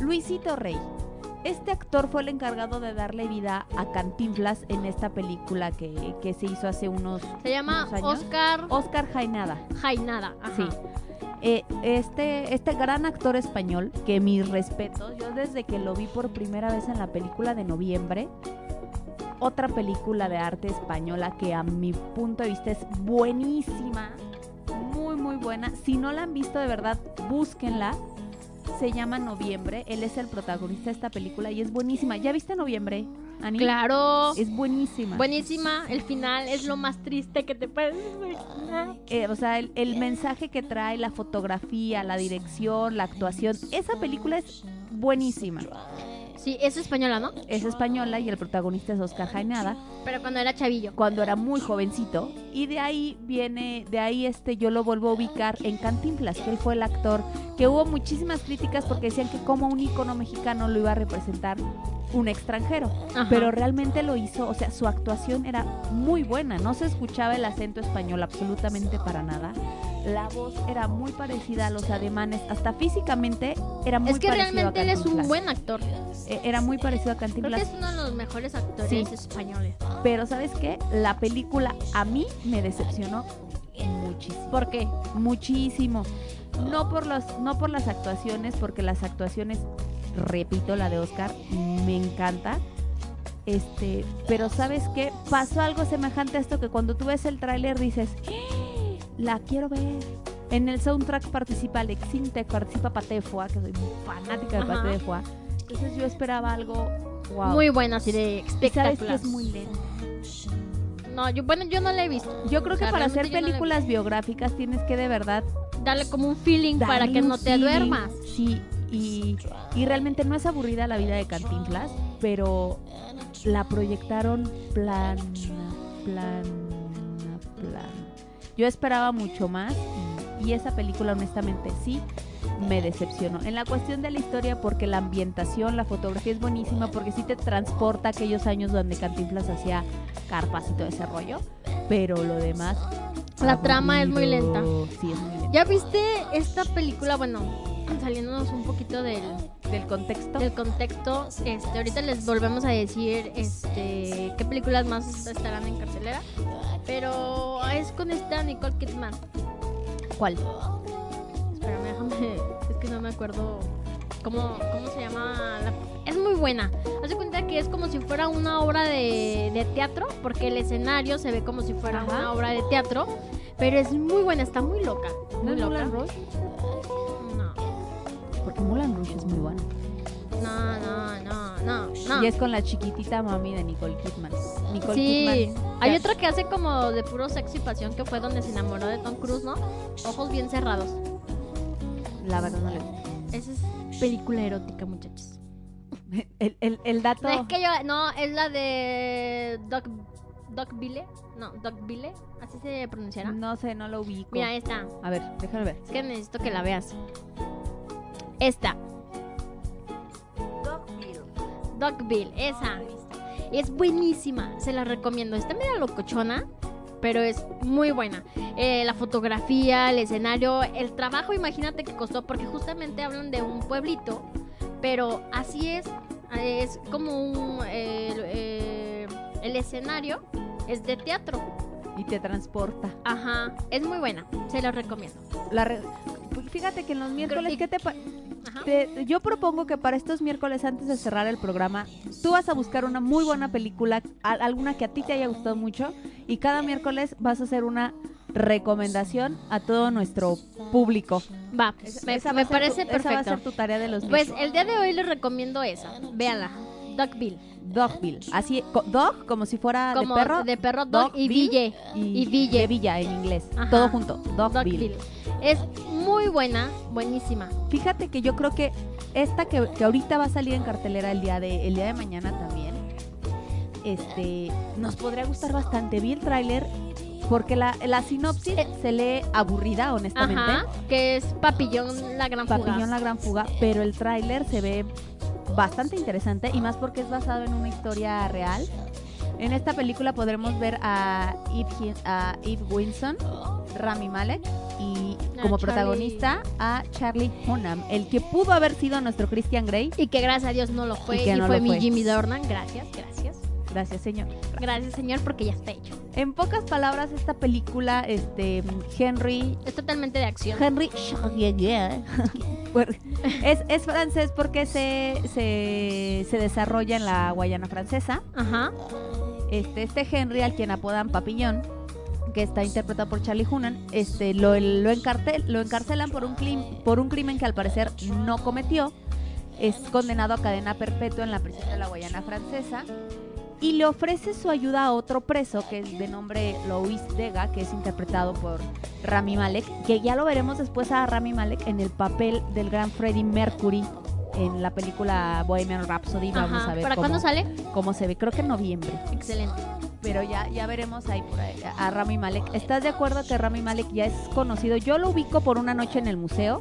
Luisito Rey. Este actor fue el encargado de darle vida a Cantinflas en esta película que, que se hizo hace unos, Se llama unos años. Oscar Oscar Jainada. Jainada. Ajá. Sí. Eh, este, este gran actor español, que mis respetos, yo desde que lo vi por primera vez en la película de noviembre, otra película de arte española que a mi punto de vista es buenísima, muy buena. Si no la han visto de verdad, búsquenla. Se llama Noviembre, él es el protagonista de esta película y es buenísima. ¿Ya viste Noviembre, Ani? Claro. Es buenísima. Buenísima. El final es lo más triste que te puedes imaginar. Eh, o sea, el, el mensaje que trae, la fotografía, la dirección, la actuación, esa película es buenísima. Sí, es española, ¿no? Es española y el protagonista es Oscar Jaenada, Pero cuando era chavillo. cuando era muy jovencito. Y de ahí viene, de ahí este, yo lo vuelvo a ubicar en Cantinflas, que él fue el actor, que hubo muchísimas críticas porque decían que como un ícono mexicano lo iba a representar un extranjero. Ajá. Pero realmente lo hizo, o sea, su actuación era muy buena, no se escuchaba el acento español absolutamente para nada. La voz era muy parecida a los ademanes, hasta físicamente era muy Es que parecido realmente a él es un Cantinflas. buen actor. Eh, Era muy parecido a Creo que Cantinflas, es uno de los mejores actores Sí. españoles. pero ¿sabes qué? La película a mí me decepcionó muchísimo. ¿Por qué? Muchísimo. no por los, no por las actuaciones, porque las actuaciones, repito, la de Oscar, me encanta. Este, pero ¿sabes qué? Pasó algo semejante a esto que cuando tú ves el tráiler dices, "¡Ah! La quiero ver. En el soundtrack participa Alex Intec, participa Patefua, que soy muy fanática de Ajá. Patefua. Entonces yo esperaba algo wow. Muy buena, así de Y sabes que espectacular. es muy lento. No, yo, bueno, yo no la he visto. Yo creo O que para hacer no películas biográficas tienes que de verdad Darle como un feeling para que no te feeling. duermas. Sí, y, y realmente no es aburrida la vida de Cantinflas, pero la proyectaron plana, plana. Yo esperaba mucho más y, y esa película honestamente sí me decepcionó. En la cuestión de la historia, porque la ambientación, la fotografía es buenísima, porque sí te transporta a aquellos años donde Cantinflas hacía carpas y todo ese rollo, pero lo demás... La trama es muy lenta. Sí, es muy lenta. ¿Ya viste esta película? Bueno, saliéndonos un poquito del, del contexto. Del contexto, este, ahorita les volvemos a decir este, qué películas más estarán en cartelera. Pero es con esta Nicole Kidman. ¿Cuál? Espérame, déjame. Es que no me acuerdo cómo, cómo se llama. la- es muy buena. Haz de cuenta que es como si fuera una obra de, de teatro, porque el escenario se ve como si fuera Ajá. una obra de teatro. Pero es muy buena, está muy loca. ¿No Muy loca. Moulin Rouge? No, Porque Moulin Rouge es muy buena. no, no, no, no. no. Y es con la chiquitita mami de Nicole Kidman. Nicole Sí, Kidman. hay otra que hace como de puro sexo y pasión que fue donde se enamoró de Tom Cruise, ¿no? Ojos bien cerrados. La verdad no le Esa es película erótica, muchachos. el, el, el dato. No, es que yo, no, es la de Doc, Doc Vile. No, Doc Vile, así se pronunciará. No sé, no lo ubico. Mira, esta. A ver, déjame ver. Es que necesito que la veas. Esta. Dogville, esa. Es buenísima, se la recomiendo. Está media locochona, pero es muy buena. Eh, la fotografía, el escenario, el trabajo, imagínate que costó, porque justamente hablan de un pueblito, pero así es, es como un... eh, eh, el escenario es de teatro. Y te transporta. Ajá, es muy buena, se la recomiendo. La re- Fíjate que en los miércoles, ¿qué te, te- Yo propongo que para estos miércoles, antes de cerrar el programa, tú vas a buscar una muy buena película, a- alguna que a ti te haya gustado mucho, y cada miércoles vas a hacer una recomendación a todo nuestro público. Va, Esa- me, va me parece tu- esa va a perfecto. ser tu tarea de los Pues el día de hoy les recomiendo esa. Véanla. Dogville. Dogville. Así, co- dog como si fuera Como de perro. de perro, dog, y ville. Y, Y ville. de villa en inglés. Ajá. Todo junto. Dogville. Es muy buena, buenísima. Fíjate que yo creo que esta que, que ahorita va a salir en cartelera el día de, el día de mañana también, este, nos podría gustar bastante. Vi el tráiler porque la, la sinopsis se lee aburrida, honestamente. Ajá. Que es Papillón la gran fuga. Papillón la gran fuga, pero el tráiler se ve bastante interesante y más porque es basado en una historia real. En esta película podremos ver a Eve, a Eve Winson, Rami Malek y como Charlie- protagonista a Charlie Hunnam, el que pudo haber sido nuestro Christian Grey. Y que gracias a Dios no lo fue. Y Y, no fue mi fue. Jimmy Dornan. Gracias, gracias. Gracias, señor. Gracias, señor, porque ya está hecho. En pocas palabras, esta película, este, Henry Es totalmente de acción. Henry Bueno, es, es francés porque se, se, se desarrolla en la Guayana francesa. Ajá. Este, este Henry, al quien apodan Papillón, que está interpretado por Charlie Hunnam, este, lo, lo, encartel- lo encarcelan por un, clim- por un crimen que al parecer no cometió. Es condenado a cadena perpetua en la prisión de la Guayana francesa y le ofrece su ayuda a otro preso que es de nombre Louis Dega, que es interpretado por Rami Malek, que ya lo veremos después a Rami Malek en el papel del gran Freddie Mercury en la película Bohemian Rhapsody. Vamos a ver ¿Para cómo, cuándo sale? cómo se ve. Creo que en noviembre. Excelente. Pero ya, ya veremos ahí por ahí a Rami Malek. ¿Estás de acuerdo que Rami Malek ya es conocido? Yo lo ubico por una noche en el museo.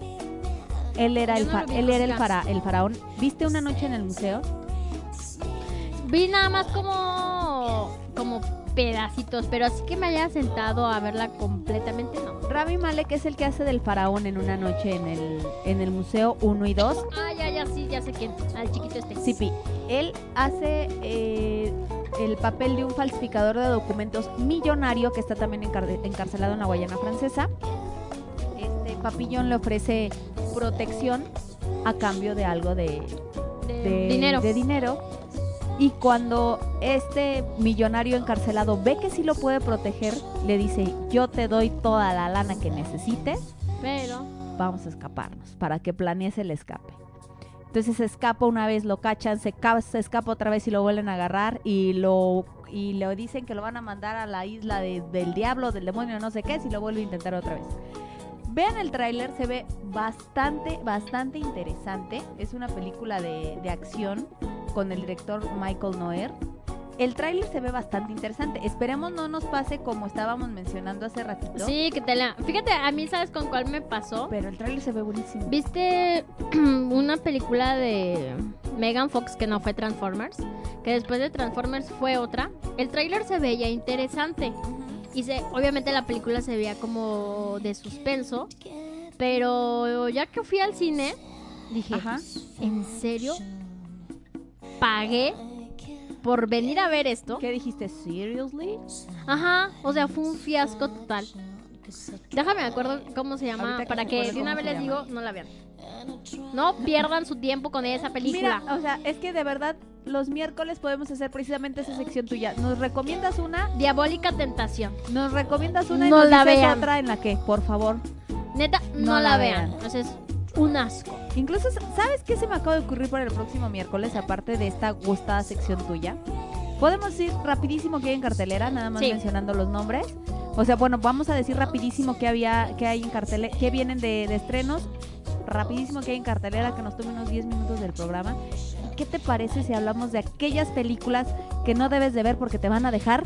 Él era Yo el no fa- él era el, fara- el faraón. ¿Viste una noche en el museo? Vi nada más como como pedacitos, pero así que me haya sentado a verla completamente no. Rami Malek es el que hace del faraón en una noche en el, en el museo 1 y 2. Ah, ya, ya, sí, ya sé quién. Al chiquito este. Sí, pi. Él hace eh, el papel de un falsificador de documentos millonario que está también encar- encarcelado en la Guayana francesa. Este, Papillón le ofrece protección a cambio de algo de, de- dinero. de dinero. Y cuando este millonario encarcelado ve que sí lo puede proteger, le dice, yo te doy toda la lana que necesites, Pero. vamos a escaparnos, para que planees el escape. Entonces se escapa una vez, lo cachan, se, ca- se escapa otra vez y lo vuelven a agarrar y lo y le dicen que lo van a mandar a la isla de- del diablo, del demonio, no sé qué, si lo vuelve a intentar otra vez. Vean el tráiler, se ve bastante, bastante interesante. Es una película de, de acción con el director Michael Noer. El tráiler se ve bastante interesante. Esperemos no nos pase como estábamos mencionando hace ratito. Sí, que te la. Fíjate, a mí, ¿sabes con cuál me pasó? Pero el tráiler se ve buenísimo. ¿Viste una película de Megan Fox que no fue Transformers? Que después de Transformers fue otra. El tráiler se veía interesante. Y se, obviamente la película se veía como de suspenso. Pero ya que fui al cine, dije, ¿en serio? Pagué por venir a ver esto. ¿Qué dijiste? ¿Seriously? Ajá, o sea, fue un fiasco total. Déjame me acuerdo cómo se llama Ahorita que para que acuerde de una vez les llama. digo, no la vean. No pierdan su tiempo con esa película. Mira, o sea, es que de verdad los miércoles podemos hacer precisamente esa sección tuya. ¿Nos recomiendas una? Diabólica Tentación. ¿Nos recomiendas una y No nos la dices vean. otra en la que, por favor? Neta, no, No la, la vean. vean. Entonces, un asco. Incluso, ¿sabes qué se me acaba de ocurrir para el próximo miércoles, aparte de esta gustada sección tuya? Podemos ir rapidísimo que hay en cartelera, nada más Sí. mencionando los nombres. O sea, bueno, vamos a decir rapidísimo qué había, qué hay en cartelera, qué vienen de, de estrenos. Rapidísimo que hay en cartelera, que nos tome unos 10 minutos del programa. ¿Y ¿Qué te parece si hablamos de aquellas películas que no debes de ver porque te van a dejar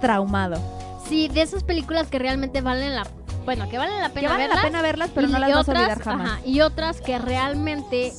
traumado? Sí, de esas películas que realmente valen la bueno, que valen la pena vale la verlas. pena verlas, pero y- no las vas a olvidar jamás. ajá, y otras que realmente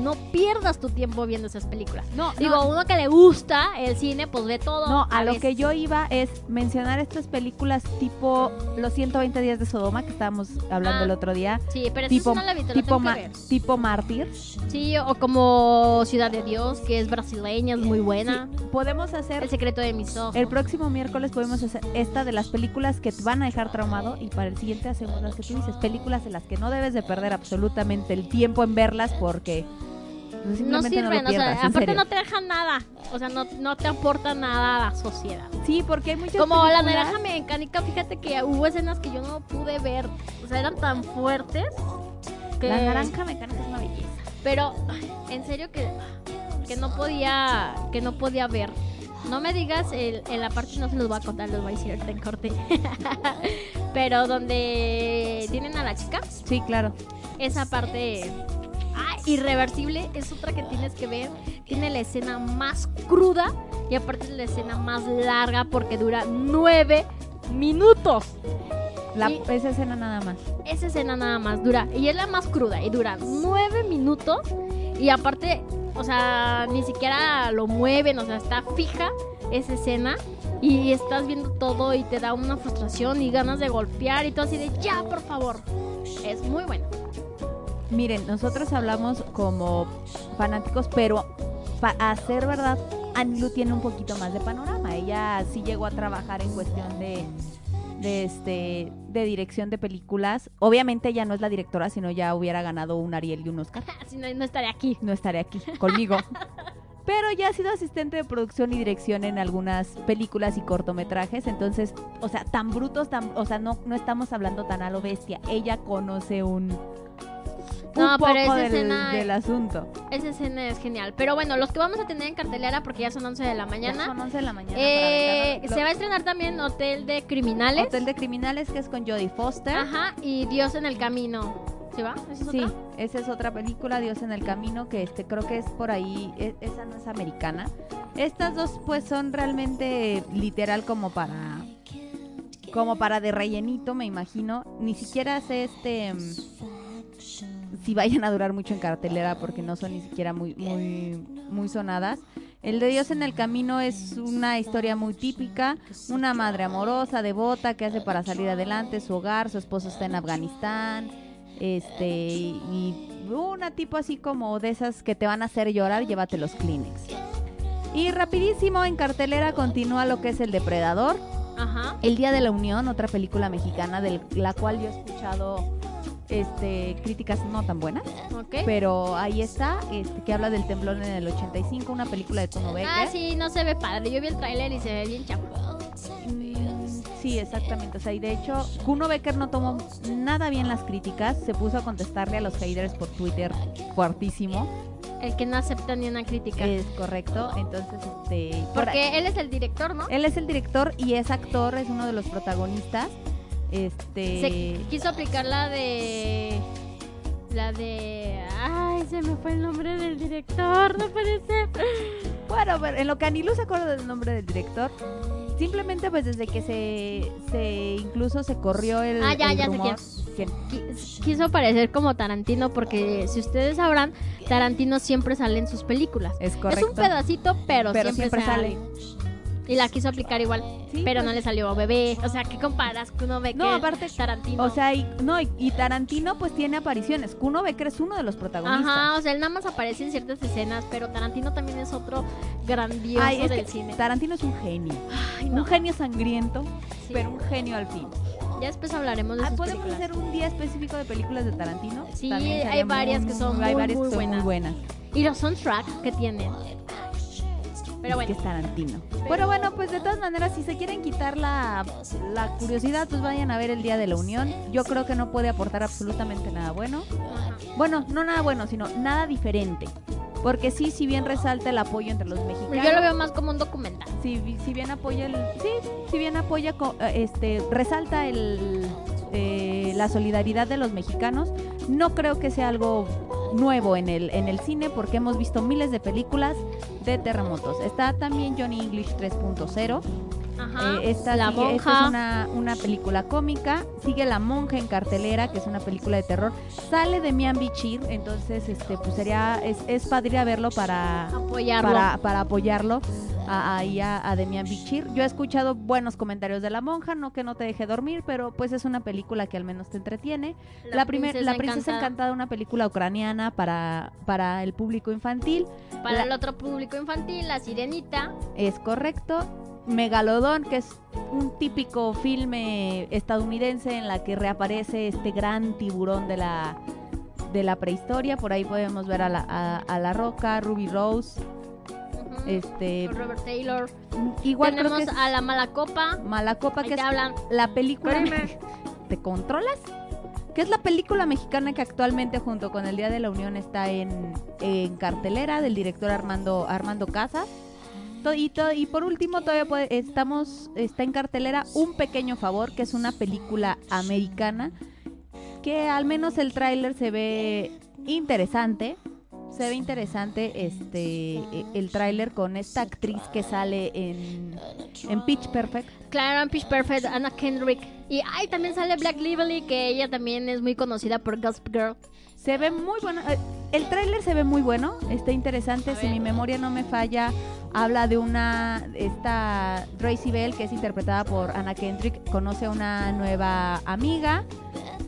no pierdas tu tiempo viendo esas películas. No, Digo, no. uno que le gusta el cine, pues ve todo. No, a, lo que yo iba es mencionar estas películas tipo Los 120 días de Sodoma que estábamos hablando Ah, el otro día. Sí, pero tipo, sí no la vi, tipo, tengo que ma- ver. tipo Mártir. Sí, o como Ciudad de Dios, que es brasileña, es muy buena. Podemos hacer El secreto de mis ojos. el próximo miércoles podemos hacer esta de las películas que te van a dejar traumado y para el siguiente hacemos las que tú dices, películas en las que no debes de perder absolutamente el tiempo en verlas porque No sirven, pierdas, o sea, aparte serio. no te dejan nada. O sea, no, no te aporta nada a la sociedad. Sí, porque hay muchas Como la naranja mecánica, fíjate que hubo escenas que yo no pude ver. O sea, eran tan fuertes que... La naranja mecánica es una belleza. Pero, en serio que, que no podía que no podía ver. No me digas el- en la parte, no se los voy a contar, los voy a decir ahorita en corte. Pero donde tienen a la chica, Sí, claro. esa parte ah, irreversible es otra que tienes que ver. Tiene la escena más cruda y aparte es la escena más larga porque dura nueve minutos. La, Y- esa escena nada más. esa escena nada más dura y es la más cruda y dura nueve minutos y aparte o sea ni siquiera lo mueven o sea está fija esa escena y estás viendo todo y te da una frustración y ganas de golpear y todo así de ya por favor es muy bueno Miren, nosotros hablamos como fanáticos, pero pa- a ser verdad, Anilu tiene un poquito más de panorama. Ella sí llegó a trabajar en cuestión de, de este de dirección de películas. Obviamente ella no es la directora, sino ya hubiera ganado un Ariel y un Oscar. si no, no estaré aquí No estaré aquí conmigo. Pero ya ha sido asistente de producción y dirección en algunas películas y cortometrajes, entonces, o sea, tan brutos, tan, o sea, no, no estamos hablando tan a lo bestia. Ella conoce un, un No, poco pero esa del, escena- del asunto. esa escena es genial pero bueno los que vamos a tener en cartelera porque ya son 11 de la Ya mañana son 11 de la mañana. eh, se va a estrenar también Hotel de Criminales Hotel de Criminales, que es con Jodie Foster. Ajá, y Dios en el camino. ¿Sí va? ¿Esa es Sí, otra? esa es otra película, Dios en el Camino, que este creo que es por ahí, e- esa no es americana. Estas dos pues son realmente literal como para como para de rellenito, me imagino. Ni siquiera sé este mm, si vayan a durar mucho en cartelera porque no son ni siquiera muy muy muy sonadas. El de Dios en el Camino es una historia muy típica, una madre amorosa, devota, que hace para salir adelante su hogar, su esposo está en Afganistán, este y una tipo así como de esas que te van a hacer llorar, llévate los Kleenex. Y rapidísimo en cartelera continúa lo que es El Depredador, Ajá. El Día de la Unión, otra película mexicana de la cual yo he escuchado este, críticas no tan buenas. Ok. Pero ahí está, este, que habla del temblor en el 85, una película de Kuno Becker. Ah, sí, no se ve padre. Yo vi el tráiler y se ve bien chapo. Mm, Sí, exactamente. O sea, y de hecho, Kuno Becker no tomó nada bien las críticas. Se puso a contestarle a los haters por Twitter fuertísimo. El que no acepta ni una crítica. Es correcto. Entonces, este. por- Porque él es el director, ¿no? él es el director y es actor, es uno de los protagonistas. Este. Se quiso aplicar la de. La de. Ay, se me fue el nombre del director, no ser. Bueno, pero en lo que Anilú se acuerda del nombre del director, simplemente pues desde que se, se incluso se corrió el, Ah, ya, el ya sé rumor. ¿Quién? Qui- Quiso parecer como Tarantino porque si ustedes sabrán, Tarantino siempre sale en sus películas. Es Es correcto. un pedacito, pero, Pero siempre, siempre sale. Y la quiso aplicar igual, Sí, pero pues. no le salió bebé. O sea, ¿qué comparas que uno ve No, aparte, Tarantino? O sea, y, no, y, y Tarantino pues tiene apariciones. Kuno Becker es uno de los protagonistas. Ajá, o sea, él nada más aparece en ciertas escenas, pero Tarantino también es otro grandioso Ay, es del que cine. Tarantino es un genio. Ay, no. Un genio sangriento, Sí. pero un genio al fin. Ya después hablaremos de Ah, sus ¿Podemos películas. hacer un día específico de películas de Tarantino? Sí, hay varias muy- que son hay muy, varias muy que son muy buenas. buenas. Y los soundtracks que tienen. Pero Es que bueno, es Tarantino. Pero bueno, pues de todas maneras, si se quieren quitar la, la curiosidad, pues vayan a ver el Día de la Unión. Yo creo que no puede aportar absolutamente nada bueno. Bueno, no nada bueno, sino nada diferente. Porque sí, si bien resalta el apoyo entre los mexicanos. yo lo veo más como un documental. Si, si bien apoya el, sí, si bien apoya, eh, este, resalta el, eh, la solidaridad de los mexicanos, no creo que sea algo nuevo en el, en el cine porque hemos visto miles de películas de terremotos. Está también Johnny English 3.0. Ajá. Eh, esta, la sigue- esta monja. es una, una película cómica. Sigue La Monja en cartelera, que es una película de terror. Sale de Mian Bichir, entonces este, pues sería, es, es padre verlo para, Apoyarlo. para, para apoyarlo a, ahí a, a Demian Bichir. Yo he escuchado buenos comentarios de La Monja, no que no te deje dormir, pero pues es una película que al menos te entretiene. La, primer- la Princesa Encantada, una película ucraniana para, para el público infantil. Para La- el otro público infantil, La Sirenita. es correcto. Megalodón, que es un típico filme estadounidense en la que reaparece este gran tiburón de la de la prehistoria. Por ahí podemos ver a la, a, a la roca, Ruby Rose. Este, Robert Taylor. igual creo Tenemos que es a la mala copa. Malacopa, Ahí que es hablan. la película. Espérame. ¿Te controlas? Que es la película mexicana que actualmente junto con el Día de la Unión está en, en cartelera del director Armando Armando Casas. Y, por último todavía puede- estamos está en cartelera Un pequeño favor, que es una película americana que al menos el tráiler se ve interesante. Se ve interesante este e- el tráiler con esta actriz que sale en, en Pitch Perfect. Claro, en Pitch Perfect, Anna Kendrick. Y ay, también sale Black Lively, que ella también es muy conocida por Gossip Girl. Se ve muy bueno. El tráiler se ve muy bueno, está interesante. Si mi memoria no me falla, habla de una esta Tracy Bell que es interpretada por Anna Kendrick, conoce a una nueva amiga.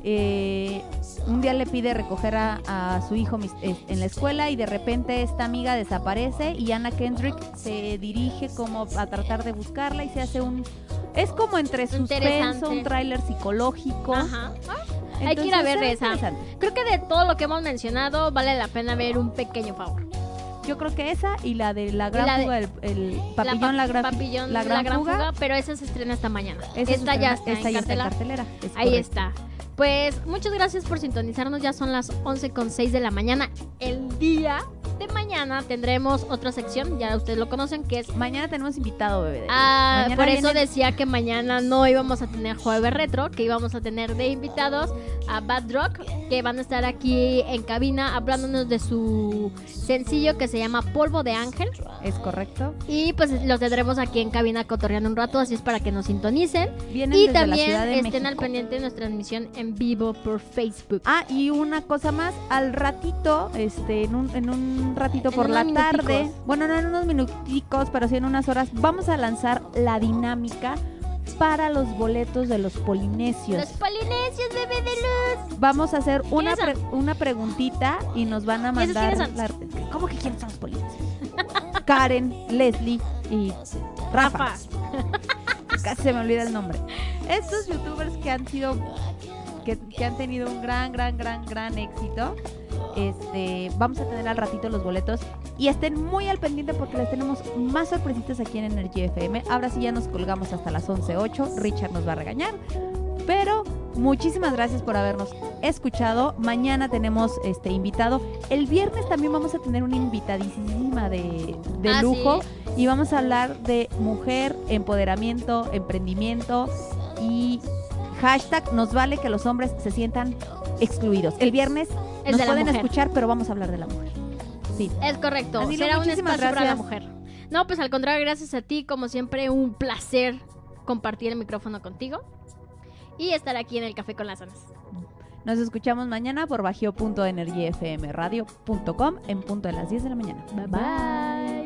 eh, un día le pide recoger a, a su hijo en la escuela y de repente esta amiga desaparece y Anna Kendrick se dirige como a tratar de buscarla y se hace un es como entre suspenso, un tráiler psicológico. Ajá. Hay que ir a ver esa. Creo que de todo lo que hemos mencionado, vale la pena ver un pequeño favor. Yo creo que esa y la de la gran la de- fuga, el, el papillón, pa- la, gran, Papillón, la gran fuga. pero esa se estrena esta mañana. esta ya está, esta en, ya está en cartelera. es Ahí correcto. está. Pues muchas gracias por sintonizarnos. Ya son las 11 con 6 de la mañana. El día de mañana tendremos otra sección. Ya ustedes lo conocen, que es. Mañana tenemos invitado, bebé. Ah, por eso viene- decía que mañana no íbamos a tener jueves retro, que íbamos a tener de invitados a Bad Rock, que van a estar aquí en cabina hablándonos de su sencillo que se llama Polvo de Ángel. Es correcto. Y pues los tendremos aquí en cabina cotorreando un rato, así es para que nos sintonicen. Vienen y también estén México. al pendiente de nuestra transmisión en vivo por Facebook. Ah, y una cosa más, al ratito, este, en un, en un ratito En por la tarde, minuticos. bueno, no en unos minuticos, pero sí en unas horas, vamos a lanzar la dinámica para los boletos de los polinesios. Los polinesios, bebé de luz. Vamos a hacer una, ¿Quiénes pre- una preguntita y nos van a ¿Y esos mandar. son? la- ¿Cómo que quiénes son los polinesios? Karen, Leslie y Rafa. Casi se me olvida el nombre. Estos youtubers que han sido que, que han tenido un gran, gran, gran, gran éxito. Este, vamos a tener al ratito los boletos y estén muy al pendiente porque les tenemos más sorpresitas aquí en Energy FM. Ahora sí ya nos colgamos hasta las 11.08. Richard nos va a regañar. Pero muchísimas gracias por habernos escuchado. Mañana tenemos este invitado. El viernes también vamos a tener una invitadísima de, de Ah, lujo. sí. Y vamos a hablar de mujer, empoderamiento, emprendimiento y hashtag nos vale que los hombres se sientan excluidos. El viernes Es nos de pueden escuchar, pero vamos a hablar de la mujer. Sí. Es correcto. Danilo, Será un espacio para la gracias. mujer. No, pues al contrario, gracias a ti. Como siempre, un placer compartir el micrófono contigo y estar aquí en el Café con las Anas. Nos escuchamos mañana por bajío.energyfmradio.com en punto de las 10 de la mañana. Bye bye.